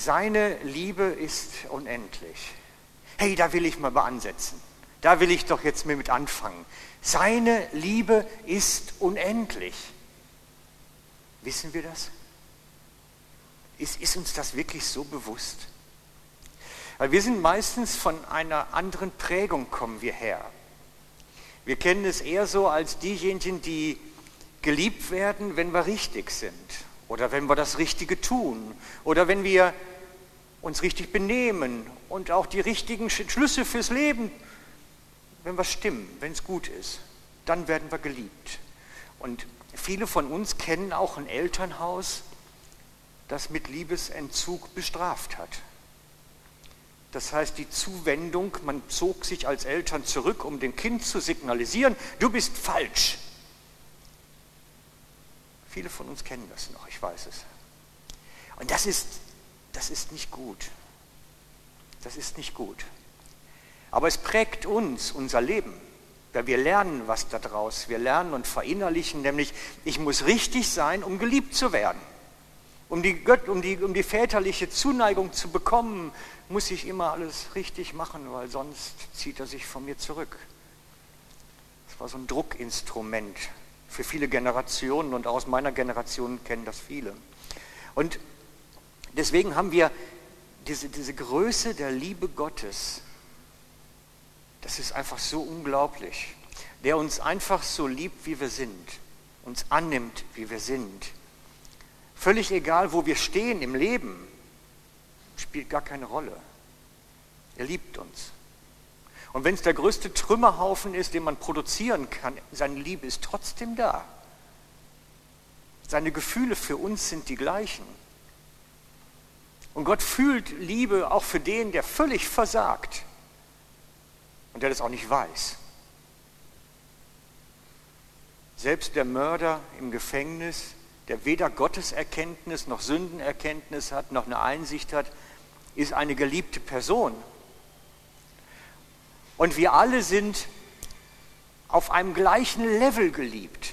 Seine Liebe ist unendlich. Hey, da will ich mal ansetzen. Da will ich doch jetzt mit anfangen. Seine Liebe ist unendlich. Wissen wir das? Ist, ist uns das wirklich so bewusst? Weil wir sind meistens von einer anderen Prägung kommen wir her. Wir kennen es eher so als diejenigen, die geliebt werden, wenn wir richtig sind oder wenn wir das Richtige tun oder wenn wir uns richtig benehmen und auch die richtigen Schlüsse fürs Leben, wenn wir stimmen, wenn es gut ist, dann werden wir geliebt. Und viele von uns kennen auch ein Elternhaus, das mit Liebesentzug bestraft hat. Das heißt, die Zuwendung, man zog sich als Eltern zurück, um dem Kind zu signalisieren, du bist falsch. Viele von uns kennen das noch, ich weiß es. Und das ist, das ist nicht gut. Das ist nicht gut. Aber es prägt uns, unser Leben. Weil wir lernen was daraus. Wir lernen und verinnerlichen, nämlich ich muss richtig sein, um geliebt zu werden. Um die, Gött, um, die, um die väterliche Zuneigung zu bekommen, muss ich immer alles richtig machen, weil sonst zieht er sich von mir zurück. Das war so ein Druckinstrument für viele Generationen und aus meiner Generation kennen das viele. Und deswegen haben wir diese, diese Größe der Liebe Gottes, das ist einfach so unglaublich, der uns einfach so liebt, wie wir sind, uns annimmt, wie wir sind Völlig egal, wo wir stehen im Leben, spielt gar keine Rolle. Er liebt uns. Und wenn es der größte Trümmerhaufen ist, den man produzieren kann, seine Liebe ist trotzdem da. Seine Gefühle für uns sind die gleichen. Und Gott fühlt Liebe auch für den, der völlig versagt und der das auch nicht weiß. Selbst der Mörder im Gefängnis der weder Gotteserkenntnis noch Sündenerkenntnis hat, noch eine Einsicht hat, ist eine geliebte Person. Und wir alle sind auf einem gleichen Level geliebt.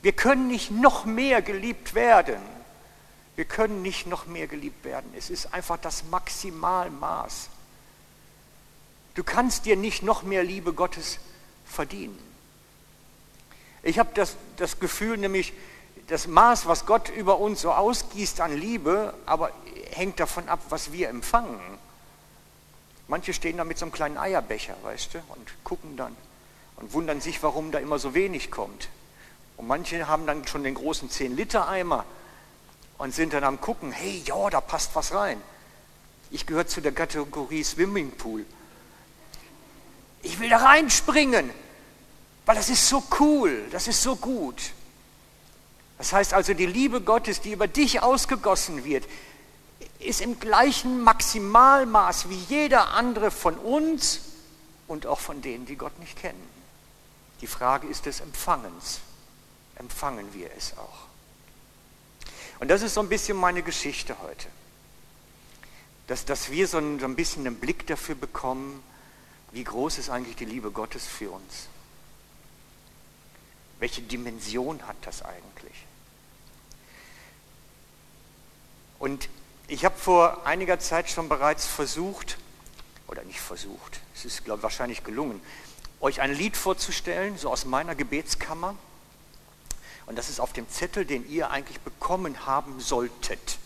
Wir können nicht noch mehr geliebt werden. Wir können nicht noch mehr geliebt werden. Es ist einfach das Maximalmaß. Du kannst dir nicht noch mehr Liebe Gottes verdienen. Ich habe das, das Gefühl nämlich, das Maß, was Gott über uns so ausgießt an Liebe, aber hängt davon ab, was wir empfangen. Manche stehen da mit so einem kleinen Eierbecher, weißt du, und gucken dann und wundern sich, warum da immer so wenig kommt. Und manche haben dann schon den großen 10-Liter-Eimer und sind dann am gucken, hey, ja, da passt was rein. Ich gehöre zu der Kategorie Swimmingpool. Ich will da reinspringen, weil das ist so cool, das ist so gut. Das heißt also, die Liebe Gottes, die über dich ausgegossen wird, ist im gleichen Maximalmaß wie jeder andere von uns und auch von denen, die Gott nicht kennen. Die Frage ist des Empfangens. Empfangen wir es auch? Und das ist so ein bisschen meine Geschichte heute. Dass, dass wir so ein, so ein bisschen einen Blick dafür bekommen, wie groß ist eigentlich die Liebe Gottes für uns? Welche Dimension hat das eigentlich? Und ich habe vor einiger Zeit schon bereits versucht, oder nicht versucht, es ist, glaube ich, wahrscheinlich gelungen, euch ein Lied vorzustellen, so aus meiner Gebetskammer. Und das ist auf dem Zettel, den ihr eigentlich bekommen haben solltet.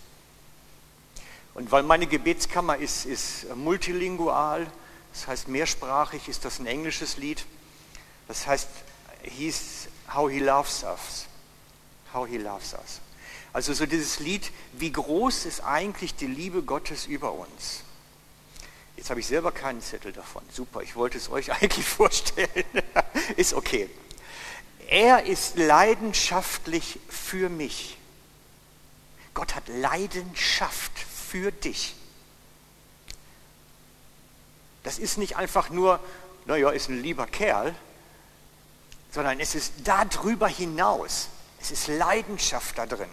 Und weil meine Gebetskammer ist, ist multilingual, das heißt mehrsprachig, ist das ein englisches Lied. Das heißt, hieß How He Loves Us. How He Loves Us. Also so dieses Lied, wie groß ist eigentlich die Liebe Gottes über uns? Jetzt habe ich selber keinen Zettel davon. Super, ich wollte es euch eigentlich vorstellen. ist okay. Er ist leidenschaftlich für mich. Gott hat Leidenschaft für dich. Das ist nicht einfach nur, naja, ist ein lieber Kerl, sondern es ist darüber hinaus. Es ist Leidenschaft da drin.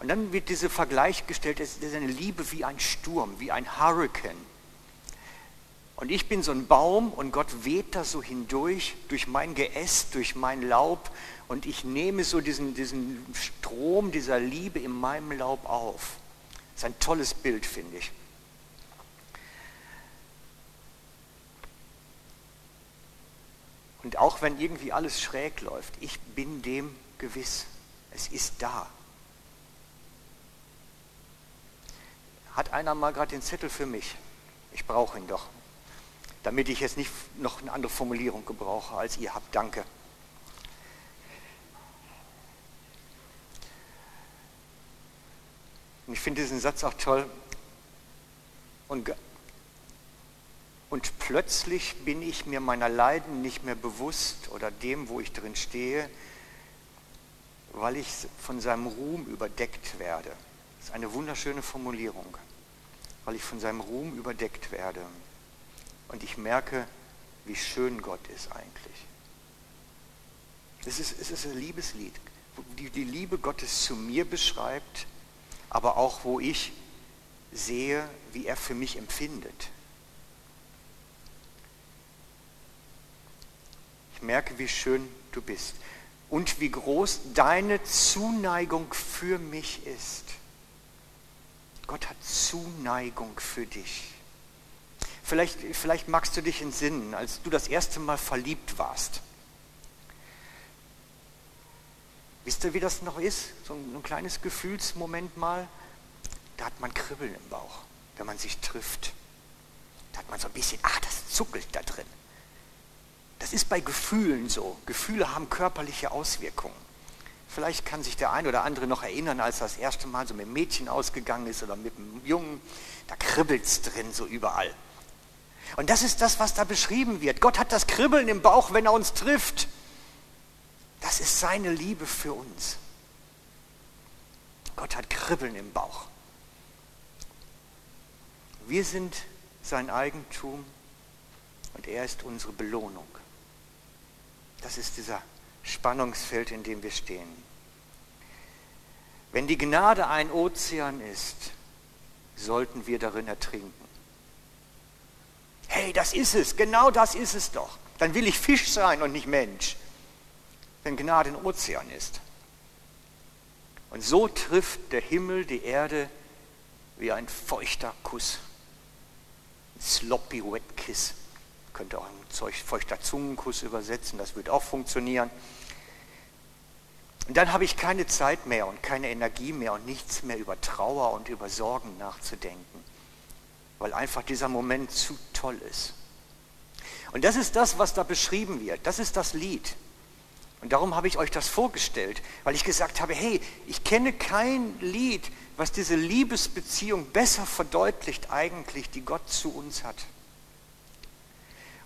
Und dann wird dieser Vergleich gestellt, es ist eine Liebe wie ein Sturm, wie ein Hurricane. Und ich bin so ein Baum und Gott weht da so hindurch, durch mein Geäst, durch mein Laub. Und ich nehme so diesen, diesen Strom dieser Liebe in meinem Laub auf. Das ist ein tolles Bild, finde ich. Und auch wenn irgendwie alles schräg läuft, ich bin dem gewiss. Es ist da. Hat einer mal gerade den Zettel für mich? Ich brauche ihn doch, damit ich jetzt nicht noch eine andere Formulierung gebrauche, als ihr habt. Danke. Und ich finde diesen Satz auch toll. Und, und plötzlich bin ich mir meiner Leiden nicht mehr bewusst oder dem, wo ich drin stehe, weil ich von seinem Ruhm überdeckt werde. Das ist eine wunderschöne Formulierung, weil ich von seinem Ruhm überdeckt werde. Und ich merke, wie schön Gott ist eigentlich. Es ist, es ist ein Liebeslied, die die Liebe Gottes zu mir beschreibt aber auch wo ich sehe, wie er für mich empfindet. Ich merke, wie schön du bist und wie groß deine Zuneigung für mich ist. Gott hat Zuneigung für dich. Vielleicht, vielleicht magst du dich entsinnen, als du das erste Mal verliebt warst. Wisst ihr, wie das noch ist? So ein, ein kleines Gefühlsmoment mal. Da hat man Kribbeln im Bauch, wenn man sich trifft. Da hat man so ein bisschen, ach, das zuckelt da drin. Das ist bei Gefühlen so. Gefühle haben körperliche Auswirkungen. Vielleicht kann sich der ein oder andere noch erinnern, als das erste Mal so mit einem Mädchen ausgegangen ist oder mit einem Jungen. Da kribbelt es drin so überall. Und das ist das, was da beschrieben wird. Gott hat das Kribbeln im Bauch, wenn er uns trifft. Das ist seine Liebe für uns. Gott hat Kribbeln im Bauch. Wir sind sein Eigentum und er ist unsere Belohnung. Das ist dieser Spannungsfeld, in dem wir stehen. Wenn die Gnade ein Ozean ist, sollten wir darin ertrinken. Hey, das ist es, genau das ist es doch. Dann will ich Fisch sein und nicht Mensch wenn Gnade ein Ozean ist. Und so trifft der Himmel die Erde wie ein feuchter Kuss. Ein sloppy wet kiss. Könnte auch ein feuchter Zungenkuss übersetzen, das wird auch funktionieren. Und dann habe ich keine Zeit mehr und keine Energie mehr und nichts mehr über Trauer und über Sorgen nachzudenken, weil einfach dieser Moment zu toll ist. Und das ist das, was da beschrieben wird. Das ist das Lied. Und darum habe ich euch das vorgestellt, weil ich gesagt habe, hey, ich kenne kein Lied, was diese Liebesbeziehung besser verdeutlicht eigentlich, die Gott zu uns hat.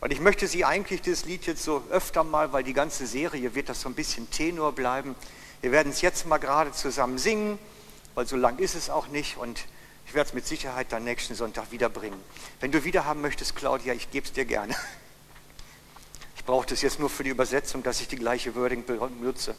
Und ich möchte Sie eigentlich dieses Lied jetzt so öfter mal, weil die ganze Serie wird das so ein bisschen Tenor bleiben. Wir werden es jetzt mal gerade zusammen singen, weil so lang ist es auch nicht und ich werde es mit Sicherheit dann nächsten Sonntag wiederbringen. Wenn du wieder haben möchtest, Claudia, ich gebe es dir gerne. Ich brauche das jetzt nur für die Übersetzung, dass ich die gleiche Wording benutze.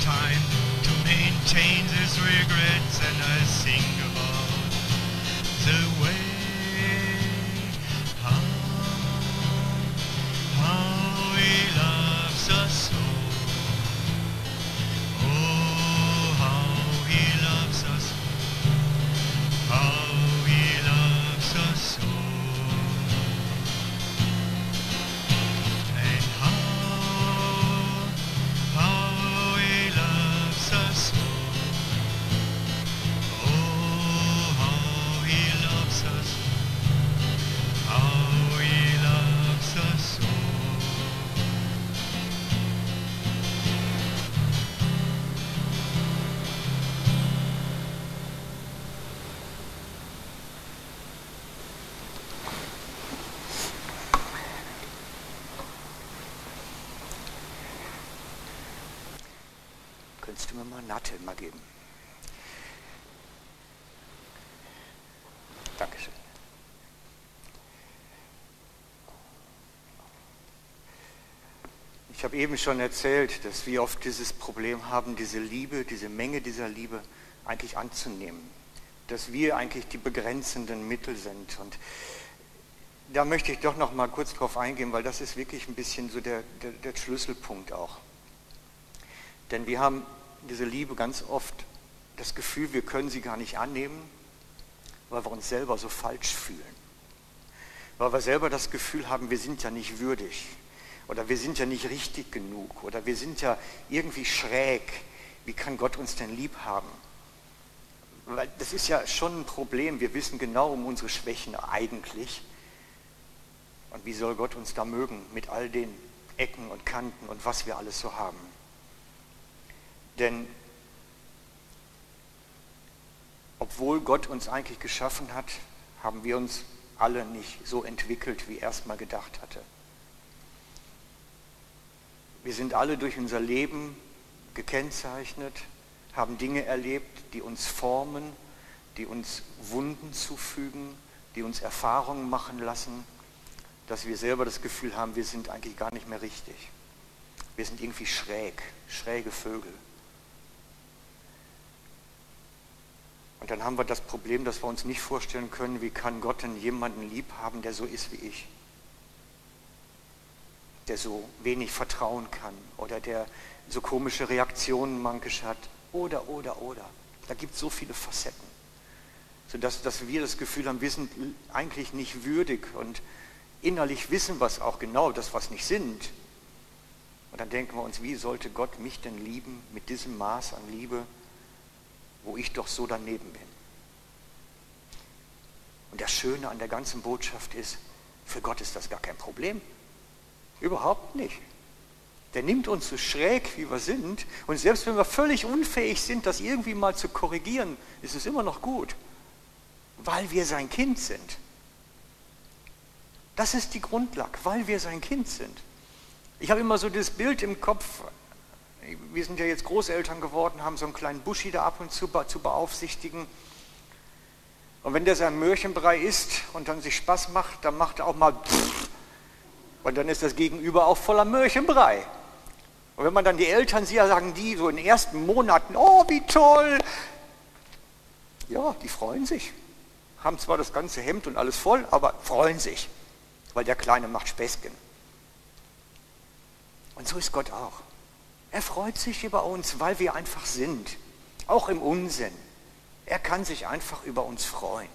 Time to maintain these regrets and I think about Du mir mal Natte mal geben? Dankeschön. Ich habe eben schon erzählt, dass wir oft dieses Problem haben, diese Liebe, diese Menge dieser Liebe eigentlich anzunehmen. Dass wir eigentlich die begrenzenden Mittel sind. Und da möchte ich doch noch mal kurz drauf eingehen, weil das ist wirklich ein bisschen so der, der, der Schlüsselpunkt auch. Denn wir haben diese Liebe ganz oft das Gefühl, wir können sie gar nicht annehmen, weil wir uns selber so falsch fühlen. Weil wir selber das Gefühl haben, wir sind ja nicht würdig oder wir sind ja nicht richtig genug oder wir sind ja irgendwie schräg. Wie kann Gott uns denn lieb haben? Weil das ist ja schon ein Problem. Wir wissen genau um unsere Schwächen eigentlich. Und wie soll Gott uns da mögen mit all den Ecken und Kanten und was wir alles so haben? Denn obwohl Gott uns eigentlich geschaffen hat, haben wir uns alle nicht so entwickelt, wie er es mal gedacht hatte. Wir sind alle durch unser Leben gekennzeichnet, haben Dinge erlebt, die uns formen, die uns Wunden zufügen, die uns Erfahrungen machen lassen, dass wir selber das Gefühl haben, wir sind eigentlich gar nicht mehr richtig. Wir sind irgendwie schräg, schräge Vögel. Und dann haben wir das Problem, dass wir uns nicht vorstellen können, wie kann Gott denn jemanden lieb haben, der so ist wie ich. Der so wenig vertrauen kann oder der so komische Reaktionen mankisch hat. Oder, oder, oder. Da gibt es so viele Facetten. Sodass dass wir das Gefühl haben, wir sind eigentlich nicht würdig und innerlich wissen wir es auch genau, dass wir es nicht sind. Und dann denken wir uns, wie sollte Gott mich denn lieben mit diesem Maß an Liebe, wo ich doch so daneben bin. Und das Schöne an der ganzen Botschaft ist, für Gott ist das gar kein Problem. Überhaupt nicht. Der nimmt uns so schräg, wie wir sind. Und selbst wenn wir völlig unfähig sind, das irgendwie mal zu korrigieren, ist es immer noch gut. Weil wir sein Kind sind. Das ist die Grundlage, weil wir sein Kind sind. Ich habe immer so das Bild im Kopf, wir sind ja jetzt Großeltern geworden, haben so einen kleinen Buschi da ab und zu zu beaufsichtigen. Und wenn der sein Möhrchenbrei isst und dann sich Spaß macht, dann macht er auch mal und dann ist das Gegenüber auch voller Möhrchenbrei. Und wenn man dann die Eltern sieht, sagen die so in den ersten Monaten, oh, wie toll. Ja, die freuen sich. Haben zwar das ganze Hemd und alles voll, aber freuen sich, weil der Kleine macht Späßchen. Und so ist Gott auch. Er freut sich über uns, weil wir einfach sind, auch im Unsinn. Er kann sich einfach über uns freuen.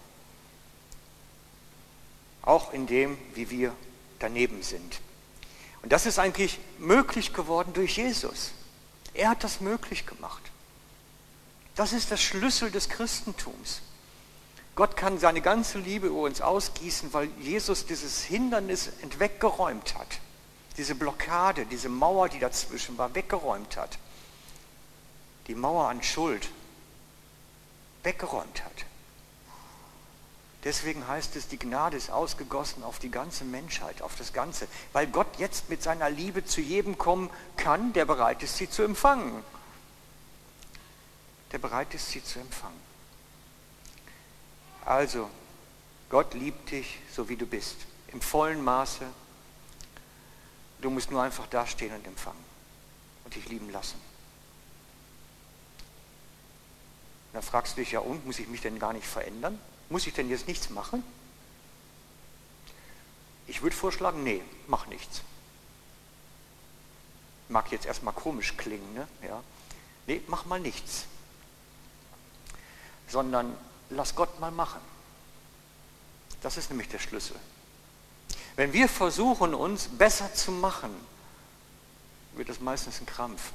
Auch in dem, wie wir daneben sind. Und das ist eigentlich möglich geworden durch Jesus. Er hat das möglich gemacht. Das ist der Schlüssel des Christentums. Gott kann seine ganze Liebe über uns ausgießen, weil Jesus dieses Hindernis weggeräumt hat. Diese Blockade, diese Mauer, die dazwischen war, weggeräumt hat. Die Mauer an Schuld weggeräumt hat. Deswegen heißt es, die Gnade ist ausgegossen auf die ganze Menschheit, auf das Ganze, weil Gott jetzt mit seiner Liebe zu jedem kommen kann, der bereit ist, sie zu empfangen. Der bereit ist, sie zu empfangen. Also, Gott liebt dich, so wie du bist, im vollen Maße. Du musst nur einfach dastehen und empfangen und dich lieben lassen. Dann fragst du dich ja, und muss ich mich denn gar nicht verändern? Muss ich denn jetzt nichts machen? Ich würde vorschlagen, nee, mach nichts. Mag jetzt erstmal komisch klingen, ne? Ja. Nee, mach mal nichts. Sondern lass Gott mal machen. Das ist nämlich der Schlüssel. Wenn wir versuchen, uns besser zu machen, wird das meistens ein Krampf.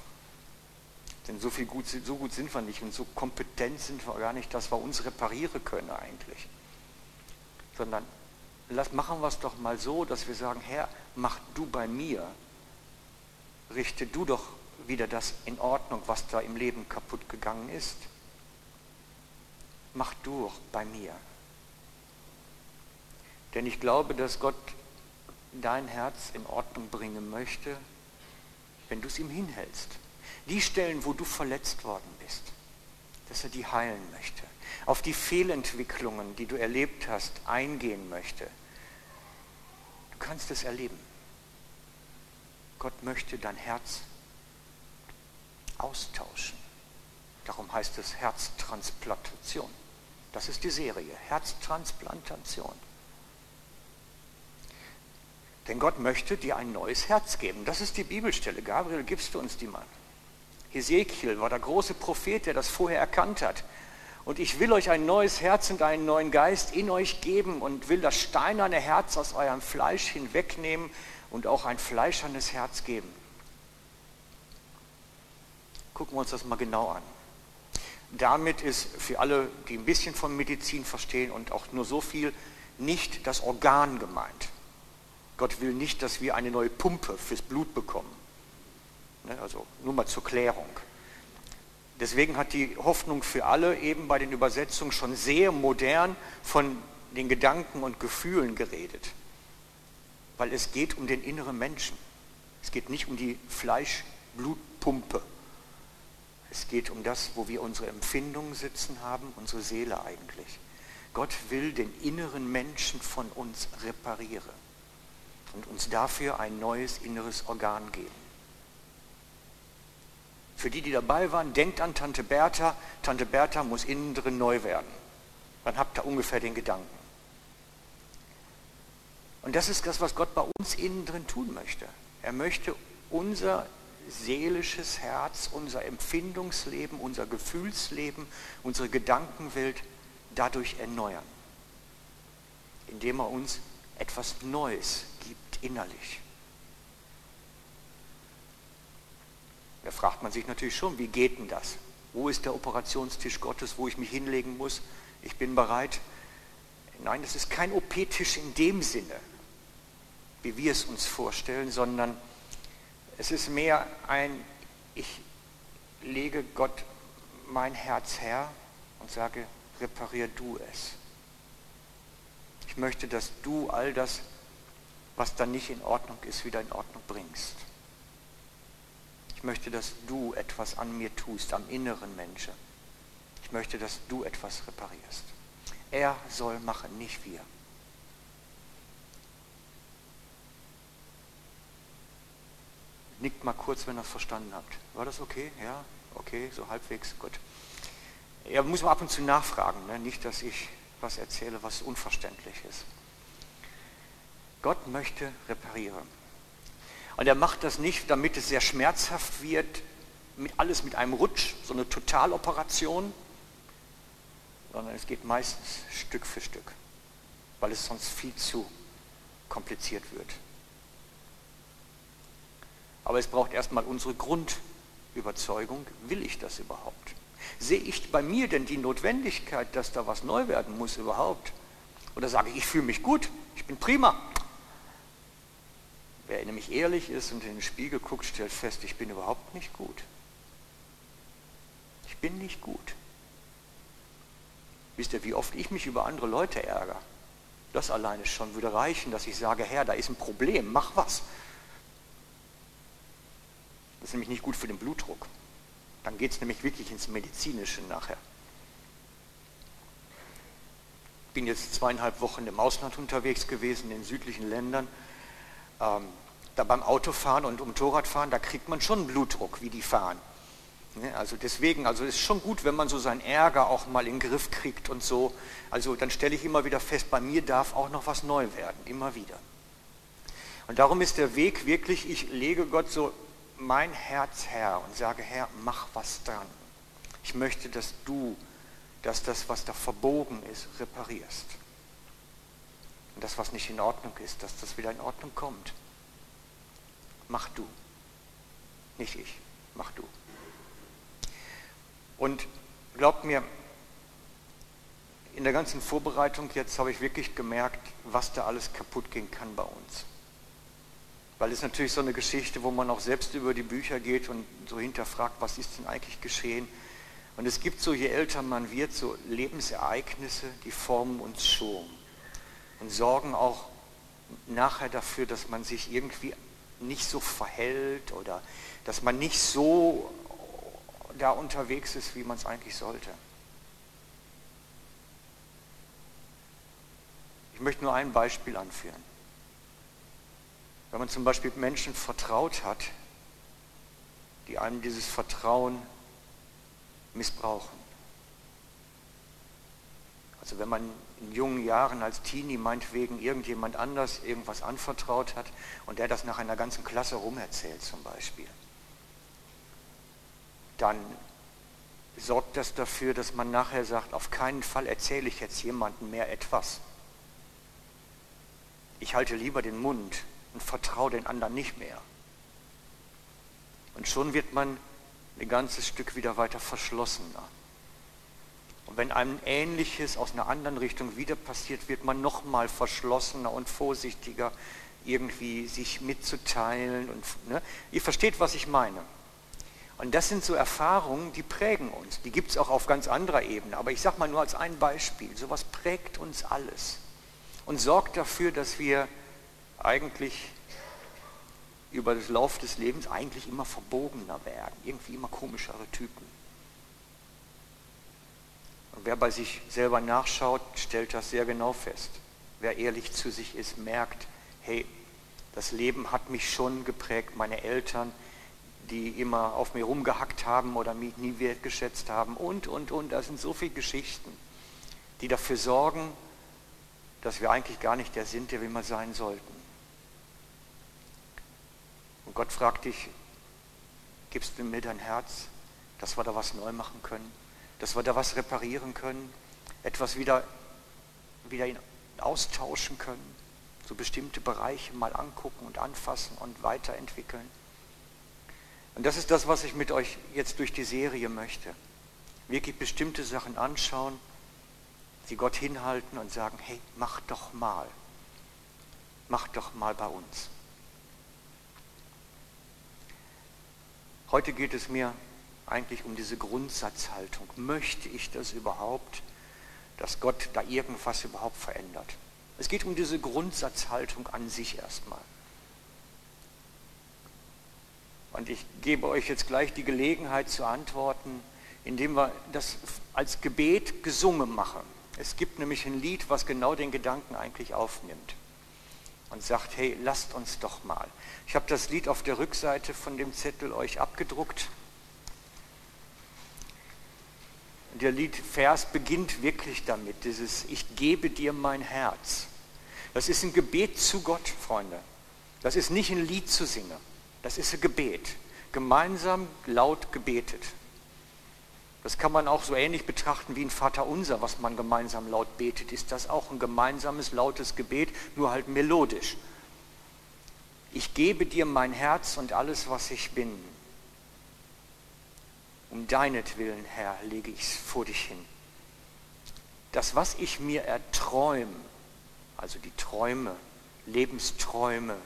Denn so, viel gut, so gut sind wir nicht und so kompetent sind wir gar nicht, dass wir uns reparieren können eigentlich. Sondern lass, machen wir es doch mal so, dass wir sagen, Herr, mach du bei mir. Richte du doch wieder das in Ordnung, was da im Leben kaputt gegangen ist. Mach du doch bei mir. Denn ich glaube, dass Gott dein Herz in Ordnung bringen möchte, wenn du es ihm hinhältst. Die Stellen, wo du verletzt worden bist, dass er die heilen möchte. Auf die Fehlentwicklungen, die du erlebt hast, eingehen möchte. Du kannst es erleben. Gott möchte dein Herz austauschen. Darum heißt es Herztransplantation. Das ist die Serie, Herztransplantation. Denn Gott möchte dir ein neues Herz geben. Das ist die Bibelstelle. Gabriel, gibst du uns die mal? Ezekiel war der große Prophet, der das vorher erkannt hat. Und ich will euch ein neues Herz und einen neuen Geist in euch geben und will das steinerne Herz aus eurem Fleisch hinwegnehmen und auch ein fleischernes Herz geben. Gucken wir uns das mal genau an. Damit ist für alle, die ein bisschen von Medizin verstehen und auch nur so viel, nicht das Organ gemeint. Gott will nicht, dass wir eine neue Pumpe fürs Blut bekommen. Ne, also nur mal zur Klärung. Deswegen hat die Hoffnung für alle eben bei den Übersetzungen schon sehr modern von den Gedanken und Gefühlen geredet. Weil es geht um den inneren Menschen. Es geht nicht um die Fleisch-Blutpumpe. Es geht um das, wo wir unsere Empfindungen sitzen haben, unsere Seele eigentlich. Gott will den inneren Menschen von uns reparieren und uns dafür ein neues inneres Organ geben. Für die, die dabei waren, denkt an Tante Bertha. Tante Bertha muss innen drin neu werden. Dann habt ihr ungefähr den Gedanken. Und das ist das, was Gott bei uns innen drin tun möchte. Er möchte unser seelisches Herz, unser Empfindungsleben, unser Gefühlsleben, unsere Gedankenwelt dadurch erneuern, indem er uns etwas Neues innerlich. Da fragt man sich natürlich schon, wie geht denn das? Wo ist der Operationstisch Gottes, wo ich mich hinlegen muss? Ich bin bereit. Nein, das ist kein OP-Tisch in dem Sinne, wie wir es uns vorstellen, sondern es ist mehr ein, ich lege Gott mein Herz her und sage, reparier du es. Ich möchte, dass du all das, was dann nicht in Ordnung ist, wieder in Ordnung bringst. Ich möchte, dass du etwas an mir tust, am inneren Menschen. Ich möchte, dass du etwas reparierst. Er soll machen, nicht wir. Nickt mal kurz, wenn ihr es verstanden habt. War das okay? Ja? Okay, so halbwegs, gut. Ja, muss man ab und zu nachfragen, ne? nicht, dass ich was erzähle, was unverständlich ist. Gott möchte reparieren. Und er macht das nicht, damit es sehr schmerzhaft wird, mit, alles mit einem Rutsch, so eine Totaloperation, sondern es geht meistens Stück für Stück, weil es sonst viel zu kompliziert wird. Aber es braucht erstmal unsere Grundüberzeugung, will ich das überhaupt? Sehe ich bei mir denn die Notwendigkeit, dass da was neu werden muss überhaupt? Oder sage ich, ich fühle mich gut, ich bin prima, Wer nämlich ehrlich ist und in den Spiegel guckt, stellt fest, ich bin überhaupt nicht gut. Ich bin nicht gut. Wisst ihr, wie oft ich mich über andere Leute ärgere? Das alleine schon würde reichen, dass ich sage, Herr, da ist ein Problem, mach was. Das ist nämlich nicht gut für den Blutdruck. Dann geht es nämlich wirklich ins Medizinische nachher. Ich bin jetzt zweieinhalb Wochen im Ausland unterwegs gewesen, in den südlichen Ländern. Ähm, da beim Autofahren und Motorradfahren, da kriegt man schon Blutdruck, wie die fahren. Ne, also deswegen, also es ist schon gut, wenn man so seinen Ärger auch mal in den Griff kriegt und so. Also dann stelle ich immer wieder fest, bei mir darf auch noch was neu werden, immer wieder. Und darum ist der Weg wirklich, ich lege Gott so mein Herz her und sage, Herr, mach was dran. Ich möchte, dass du, dass das, was da verbogen ist, reparierst. Und das, was nicht in Ordnung ist, dass das wieder in Ordnung kommt. Mach du. Nicht ich, mach du. Und glaubt mir, in der ganzen Vorbereitung jetzt habe ich wirklich gemerkt, was da alles kaputt gehen kann bei uns. Weil es natürlich so eine Geschichte, wo man auch selbst über die Bücher geht und so hinterfragt, was ist denn eigentlich geschehen. Und es gibt so, je älter man wird, so Lebensereignisse, die formen uns schon und sorgen auch nachher dafür, dass man sich irgendwie nicht so verhält oder dass man nicht so da unterwegs ist, wie man es eigentlich sollte. Ich möchte nur ein Beispiel anführen. Wenn man zum Beispiel Menschen vertraut hat, die einem dieses Vertrauen missbrauchen. Also wenn man jungen Jahren als Teenie meinetwegen irgendjemand anders irgendwas anvertraut hat und der das nach einer ganzen Klasse rumerzählt zum Beispiel dann sorgt das dafür, dass man nachher sagt, auf keinen Fall erzähle ich jetzt jemandem mehr etwas. Ich halte lieber den Mund und vertraue den anderen nicht mehr. Und schon wird man ein ganzes Stück wieder weiter verschlossener. Und wenn einem Ähnliches aus einer anderen Richtung wieder passiert, wird man noch mal verschlossener und vorsichtiger, irgendwie sich mitzuteilen. Und, ne? Ihr versteht, was ich meine. Und das sind so Erfahrungen, die prägen uns. Die gibt es auch auf ganz anderer Ebene. Aber ich sage mal nur als ein Beispiel, sowas prägt uns alles und sorgt dafür, dass wir eigentlich über das Lauf des Lebens eigentlich immer verbogener werden, irgendwie immer komischere Typen. Wer bei sich selber nachschaut, stellt das sehr genau fest. Wer ehrlich zu sich ist, merkt, hey, das Leben hat mich schon geprägt, meine Eltern, die immer auf mir rumgehackt haben oder mich nie wertgeschätzt haben und, und, und. Das sind so viele Geschichten, die dafür sorgen, dass wir eigentlich gar nicht der sind, der wir mal sein sollten. Und Gott fragt dich, gibst du mir dein Herz, dass wir da was neu machen können, dass wir da was reparieren können, etwas wieder, wieder austauschen können, so bestimmte Bereiche mal angucken und anfassen und weiterentwickeln. Und das ist das, was ich mit euch jetzt durch die Serie möchte. Wirklich bestimmte Sachen anschauen, sie Gott hinhalten und sagen, hey, mach doch mal. Mach doch mal bei uns. Heute geht es mir eigentlich um diese Grundsatzhaltung. Möchte ich das überhaupt, dass Gott da irgendwas überhaupt verändert? Es geht um diese Grundsatzhaltung an sich erstmal. Und ich gebe euch jetzt gleich die Gelegenheit zu antworten, indem wir das als Gebet gesungen machen. Es gibt nämlich ein Lied, was genau den Gedanken eigentlich aufnimmt und sagt, hey, lasst uns doch mal. Ich habe das Lied auf der Rückseite von dem Zettel euch abgedruckt. Der Liedvers beginnt wirklich damit, dieses Ich gebe dir mein Herz. Das ist ein Gebet zu Gott, Freunde. Das ist nicht ein Lied zu singen. Das ist ein Gebet. Gemeinsam laut gebetet. Das kann man auch so ähnlich betrachten wie ein Vaterunser, was man gemeinsam laut betet. Ist das auch ein gemeinsames, lautes Gebet, nur halt melodisch. Ich gebe dir mein Herz und alles, was ich bin. Um deinetwillen, Herr, lege ich es vor dich hin. Das, was ich mir erträume, also die Träume, Lebensträume,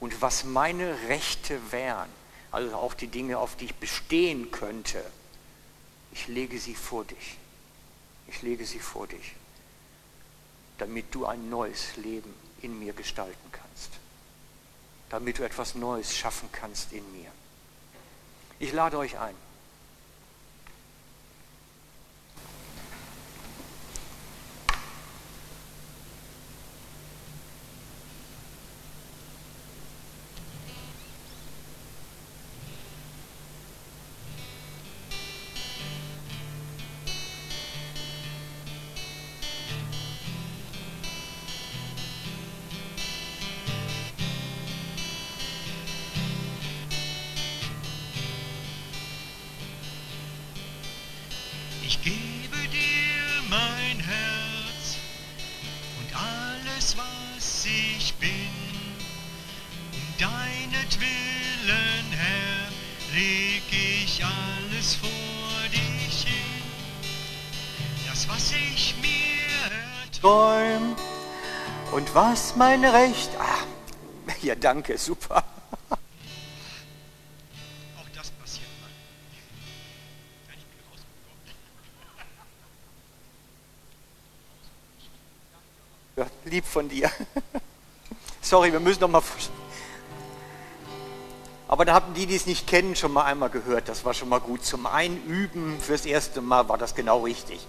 und was meine Rechte wären, also auch die Dinge, auf die ich bestehen könnte, ich lege sie vor dich. Ich lege sie vor dich, damit du ein neues Leben in mir gestalten kannst, damit du etwas Neues schaffen kannst in mir. Ich lade euch ein. Was ich bin. Um deinetwillen, Herr, leg ich alles vor dich hin. Das, was ich mir Träum und was mein Recht. Ah, ja, danke, super. Lieb von dir. Sorry, wir müssen noch mal. Aber da haben die, die es nicht kennen, schon mal einmal gehört. Das war schon mal gut. Zum Einüben fürs erste Mal war das genau richtig.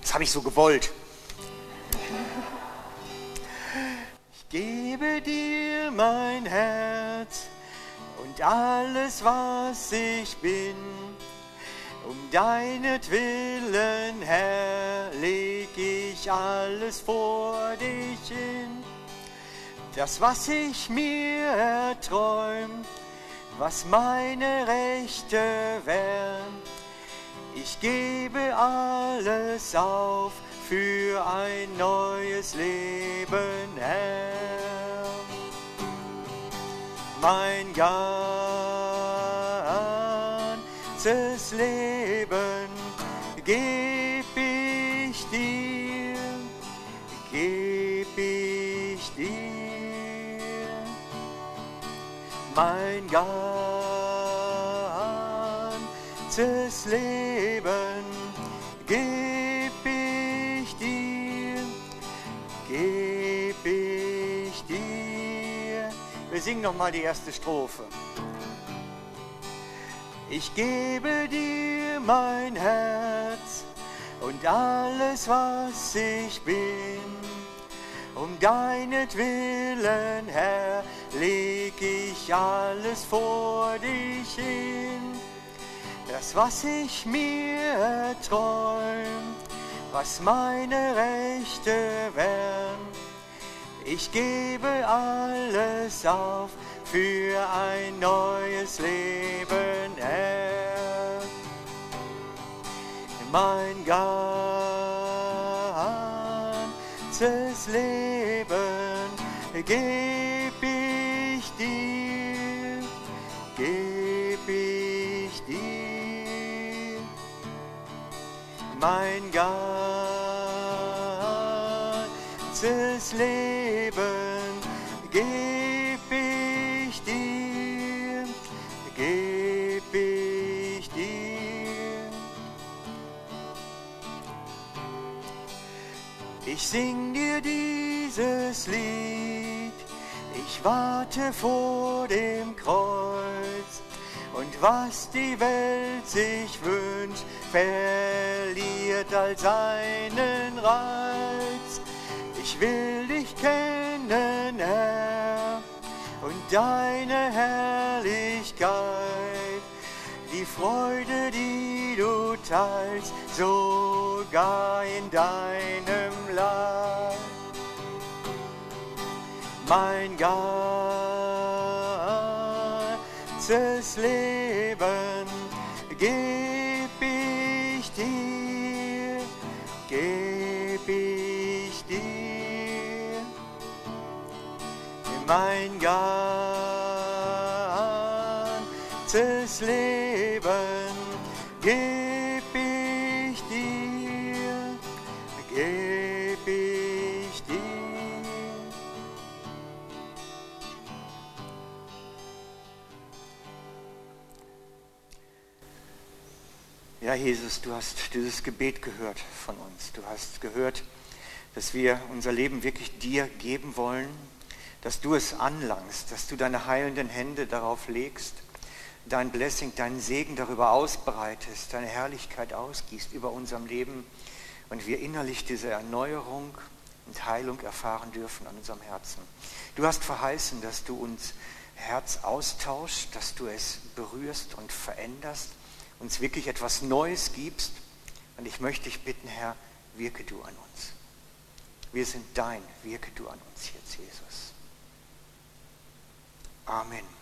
Das habe ich so gewollt. Ich gebe dir mein Herz und alles, was ich bin. Um deinetwillen, Herr, leg ich alles vor dich hin. Das, was ich mir erträum, was meine Rechte wären, ich gebe alles auf für ein neues Leben, Herr. Mein ganzes Leben Mein ganzes Leben geb ich dir, geb ich dir. Wir singen noch mal die erste Strophe. Ich gebe dir mein Herz und alles, was ich bin. Um deinetwillen, Herr, leg ich alles vor dich hin. Das, was ich mir erträum, was meine Rechte wären, ich gebe alles auf für ein neues Leben, Herr. Mein ganzes Leben geb ich dir, geb ich dir. Mein ganzes Leben Ich sing dir dieses Lied, ich warte vor dem Kreuz. Und was die Welt sich wünscht, verliert all seinen Reiz. Ich will dich kennen, Herr, und deine Herrlichkeit, die Freude, die du teilst, sogar in deinem Mein ganzes Leben geb ich dir, geb ich dir. Mein ganzes Leben geb Ja, Jesus, du hast dieses Gebet gehört von uns. Du hast gehört, dass wir unser Leben wirklich dir geben wollen, dass du es anlangst, dass du deine heilenden Hände darauf legst, dein Blessing, deinen Segen darüber ausbreitest, deine Herrlichkeit ausgießt über unserem Leben und wir innerlich diese Erneuerung und Heilung erfahren dürfen an unserem Herzen. Du hast verheißen, dass du uns Herz austauscht, dass du es berührst und veränderst, uns wirklich etwas Neues gibst. Und ich möchte dich bitten, Herr, wirke du an uns. Wir sind dein, wirke du an uns jetzt, Jesus. Amen.